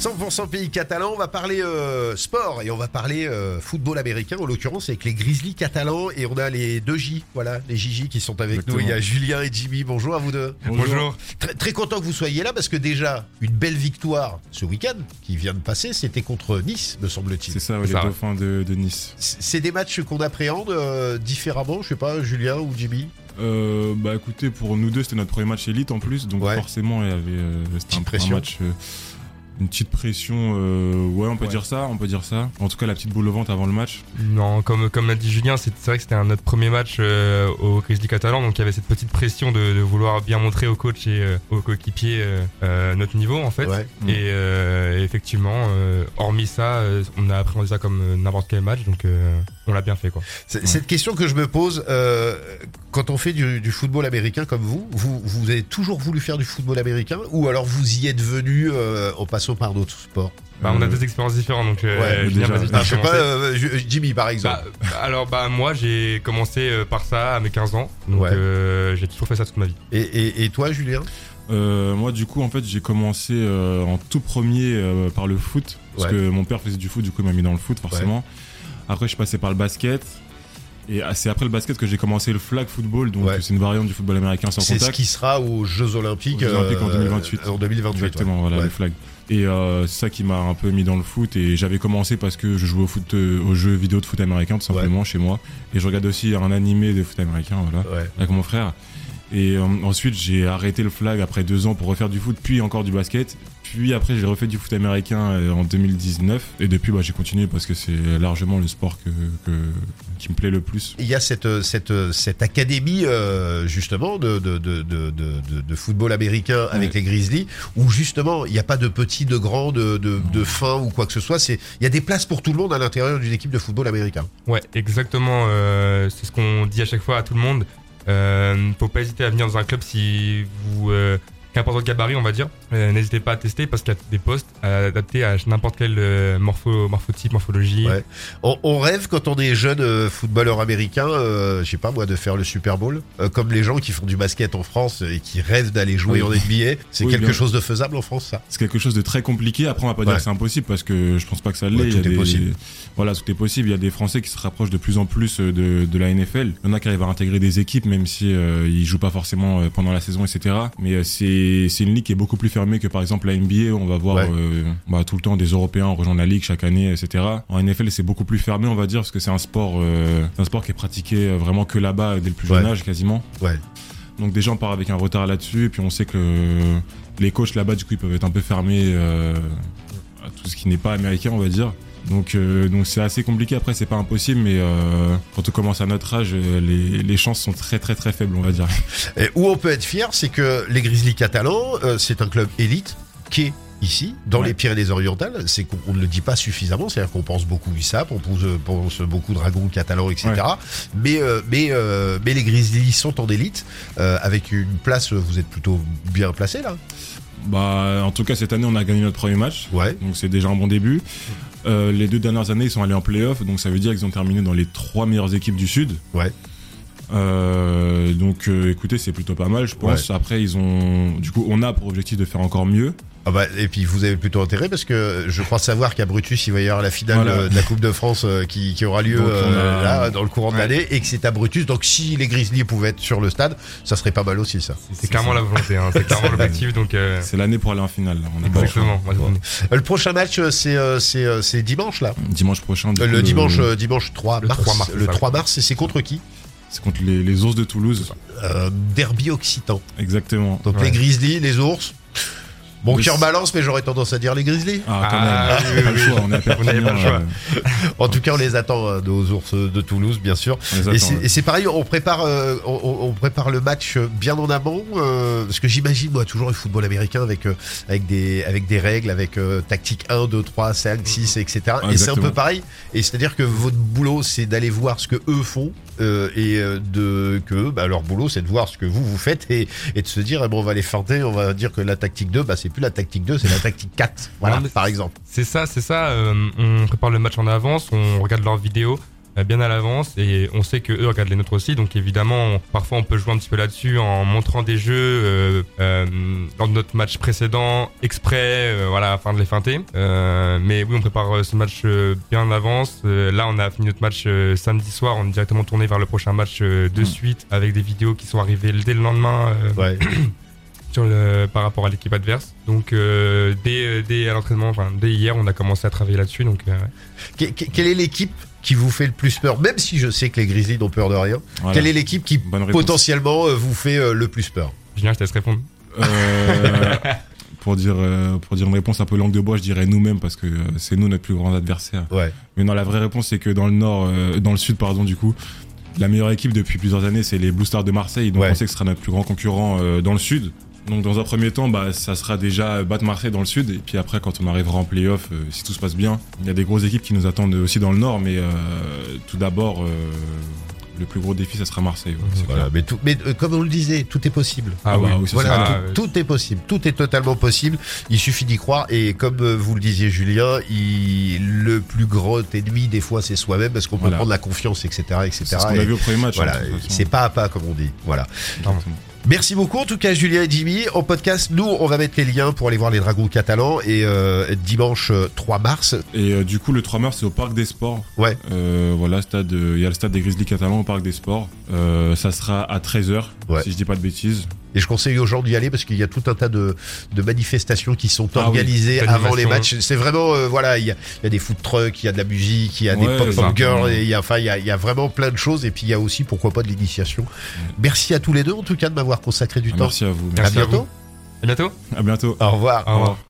100% pays catalan, on va parler euh, sport et on va parler euh, football américain en l'occurrence avec les Grizzlies catalans et on a les deux J, voilà, les Gigi qui sont avec nous. Il y a Julien et Jimmy. Bonjour à vous deux. Bonjour. Très, très content que vous soyez là parce que déjà une belle victoire ce week-end qui vient de passer, c'était contre Nice, me semble-t-il. C'est ça, les dauphins de, de Nice. C'est des matchs qu'on appréhende euh, différemment, je sais pas, Julien ou Jimmy? Euh, bah écoutez, pour nous deux, c'était notre premier match élite en plus, donc Ouais. forcément, il y avait euh, c'était un, match. euh, une petite pression, euh, ouais, on peut Ouais. dire ça, on peut dire ça. En tout cas, la petite boule au ventre avant le match. Non, comme, comme l'a dit Julien, c'est c'est vrai que c'était un- notre premier match euh, au Grizzly Catalan, donc il y avait cette petite pression de, de vouloir bien montrer au coach et euh, aux coéquipiers euh, euh, notre niveau en fait. Ouais. Mm. Et euh, effectivement, euh, hormis ça, euh, on a appréhendé ça comme euh, n'importe quel match, donc euh, on l'a bien fait quoi. Cette question que je me pose, euh, quand on fait du, du football américain comme vous, vous, vous avez toujours voulu faire du football américain ou alors vous y êtes venu euh, en passant par d'autres sports? Bah, on a deux expériences différentes, donc euh, ouais, déjà. Ah, Je sais pas, euh, Jimmy par exemple. Bah, bah, alors bah moi j'ai commencé euh, par ça à mes 15 ans, donc Ouais. euh, j'ai toujours fait ça toute ma vie. et, et- et toi Julien? Euh, moi, du coup, en fait, j'ai commencé euh, en tout premier euh, par le foot, parce Ouais. que mon père faisait du foot, du coup, il m'a mis dans le foot, forcément. Après, je suis passé par le basket. Et ah, c'est après le basket que j'ai commencé le flag football, donc Ouais. c'est une variante du football américain sans C'est ce contact. qui sera aux Jeux Olympiques, Aux Jeux Olympiques en euh, 2028. En 2028 Exactement, voilà, le flag. Et euh, c'est ça qui m'a un peu mis dans le foot. Et j'avais commencé parce que je jouais au foot, euh, aux jeux vidéo de foot américain, tout simplement, chez moi. Et je regarde aussi un animé de foot américain, voilà, Ouais. avec mon frère. Et euh, ensuite, j'ai arrêté le flag après deux ans pour refaire du foot, puis encore du basket. Puis après, j'ai refait du foot américain euh, en 2019. Et depuis, bah, j'ai continué parce que c'est largement le sport que, que, qui me plaît le plus. Il y a cette, cette, cette académie euh, justement de, de, de, de, de, de football américain avec Ouais. les Grizzlies où justement il n'y a pas de petits, de grands, de, de, de fins ou quoi que ce soit. C'est il y a des places pour tout le monde à l'intérieur d'une équipe de football américain. Ouais, exactement. euh, c'est ce qu'on dit à chaque fois à tout le monde. Euh, faut pas hésiter à venir dans un club si vous qu'importe votre gabarit, on va dire. Euh, N'hésitez pas à tester parce qu'il y a des postes adaptés à n'importe quel euh, morpho, morphotype, morphologie. Ouais. On, on rêve quand on est jeune euh, footballeur américain, euh, je sais pas moi, de faire le Super Bowl, euh, comme les gens qui font du basket en France et qui rêvent d'aller jouer Oui. en NBA. C'est Oui, quelque bien. chose de faisable en France, ça? C'est quelque chose de très compliqué. Après, on va pas dire que c'est impossible parce que je pense pas que ça l'est. Ouais, tout a est des- possible. Voilà, tout est possible. Il y a des Français qui se rapprochent de plus en plus de, de la NFL. Il y en a qui arrivent à intégrer des équipes, même si euh, ils jouent pas forcément pendant la saison, etc. Mais euh, c'est c'est une ligue qui est beaucoup plus fermée que par exemple la NBA. On va voir Ouais. euh, bah, tout le temps des Européens rejoindre la ligue chaque année, etc. En NFL, c'est beaucoup plus fermé, on va dire, parce que c'est un sport, euh, un sport qui est pratiqué euh, vraiment que là-bas dès le plus jeune Ouais. âge, quasiment. Ouais. Donc déjà on part avec un retard là-dessus et puis on sait que les coachs là-bas du coup ils peuvent être un peu fermés euh, à tout ce qui n'est pas américain on va dire. Donc euh, donc c'est assez compliqué après c'est pas impossible mais euh, quand on commence à notre âge euh, les, les chances sont très très très faibles on va dire. Et où on peut être fier, c'est que les Grizzlies catalans, euh, c'est un club élite qui est ici, dans Ouais. les Pyrénées-Orientales. C'est qu'on on ne le dit pas suffisamment, c'est-à-dire qu'on pense beaucoup USAP, on pense, pense beaucoup Dragon catalan, etc. Mais, euh, mais, euh, mais les Grizzlies sont en élite, euh, avec une place, vous êtes plutôt bien placé là. Bah en tout cas cette année on a gagné notre premier match Ouais. donc c'est déjà un bon début. Euh, les deux dernières années ils sont allés en playoff donc ça veut dire qu'ils ont terminé dans les trois meilleures équipes du sud. Ouais. Euh, donc euh, écoutez c'est plutôt pas mal je pense. Après ils ont du coup on a pour objectif de faire encore mieux. Ah bah, et puis vous avez plutôt intérêt parce que je crois savoir qu'à Brutus il va y avoir la finale Voilà. euh, de la Coupe de France euh, qui, qui aura lieu Donc, on euh, a- là dans le courant de l'année et que c'est à Brutus. Donc si les Grizzlies pouvaient être sur le stade, ça serait pas mal aussi ça. C'est clairement la volonté, hein, c'est clairement l'objectif, donc euh, C'est l'année pour aller en finale. là. On a pas le choix. exactement. Euh, Le prochain match euh, c'est euh, euh, dimanche là. Dimanche prochain. du Euh, coup, le dimanche euh, dimanche 3 le mars, 3 mars, le c'est ça, 3 mars et c'est contre qui? C'est contre les, les ours de Toulouse. Euh, Derby occitan. Exactement. Donc Ouais. les Grizzlies, les ours. Mon cœur balance mais j'aurais tendance à dire les Grizzlies. Ah, quand Ah, même. oui, oui, on pas le choix. En tout cas on les attend euh, nos ours de Toulouse bien sûr. Et c'est- ouais. pareil, on prépare, euh, on, prépare le match bien en amont, euh, parce que j'imagine moi toujours le football américain avec euh, avec des avec des règles, avec tactique 1, 2, 3, 5, 6, etc. et c'est un peu pareil. Et c'est-à-dire que votre boulot, c'est d'aller voir ce que eux font et de que bah, leur boulot, c'est de voir ce que vous vous faites et, et de se dire, eh bon, on va les feinter, on va dire que la tactique 2, bah c'est plus la tactique 2, c'est la tactique 4. Voilà, Non, par exemple. C'est ça, c'est ça. euh, on prépare le match en avance, on regarde leurs vidéos. euh, bien à l'avance et on sait que eux regardent les nôtres aussi. Donc évidemment, on- parfois on peut jouer un petit peu là-dessus en montrant des jeux euh, euh, lors de notre match précédent exprès, euh, voilà, afin de les feinter. Mais oui, on prépare ce match bien en avance. Là, on a fini notre match samedi soir. On est directement tourné vers le prochain match de Mm. suite avec des vidéos qui sont arrivées dès le lendemain. Ouais. sur le, par rapport à l'équipe adverse. Donc euh, dès, euh, dès à l'entraînement, enfin dès hier, on a commencé à travailler là-dessus. Donc euh, ouais. Que- que- quelle est l'équipe qui vous fait le plus peur? Même si je sais que les Grizzlies n'ont peur de rien. Voilà. Quelle est l'équipe qui potentiellement vous fait euh, le plus peur? Julien, je te laisse répondre. Euh, pour dire euh, pour dire une réponse un peu langue de bois, je dirais nous-mêmes parce que c'est nous notre plus grand adversaire. Ouais. Mais non, la vraie réponse c'est que dans le nord, euh, dans le sud pardon du coup, la meilleure équipe depuis plusieurs années c'est les Blue Stars de Marseille. Donc Ouais. on sait que ce sera notre plus grand concurrent euh, dans le sud. Donc dans un premier temps, bah ça sera déjà battre Marseille dans le sud et puis après quand on arrivera en playoff, euh, si tout se passe bien, il y a des grosses équipes qui nous attendent aussi dans le nord. Mais euh, tout d'abord, euh, le plus gros défi ça sera Marseille. ouais, Voilà, mais, tout, mais comme on le disait, tout est possible. Ah oui, Voilà, tout, est possible, tout est totalement possible. Il suffit d'y croire et comme vous le disiez Julien, il, le plus gros ennemi des fois c'est soi-même parce qu'on peut prendre la confiance, etc., etc. C'est ce qu'on Et a vu au premier match. voilà, hein, c'est pas à pas comme on dit. Voilà. Merci beaucoup en tout cas Julien et Jimmy. En podcast, nous on va mettre les liens pour aller voir les Dragons catalans et euh, dimanche euh, 3 mars. Et euh, du coup, le 3 mars, c'est au Parc des Sports. Ouais. Euh, voilà, stade, euh, il y a le stade des Grizzlies catalans au Parc des Sports. Euh, ça sera à 13h, Ouais. si je dis pas de bêtises. Et je conseille aux gens d'y aller parce qu'il y a tout un tas de, de manifestations qui sont Ah organisées avant les matchs. C'est vraiment, euh, voilà, il y a, il y a des food trucks, il y a de la musique, il y a des Ouais, exactement. girls, et il y a, enfin, il y a, il y a vraiment plein de choses. Et puis il y a aussi, pourquoi pas, de l'initiation. Merci à tous les deux, en tout cas, de m'avoir consacré du Ah, temps. Merci à vous. À Merci à bientôt. À bientôt. À bientôt. Au revoir. Au revoir.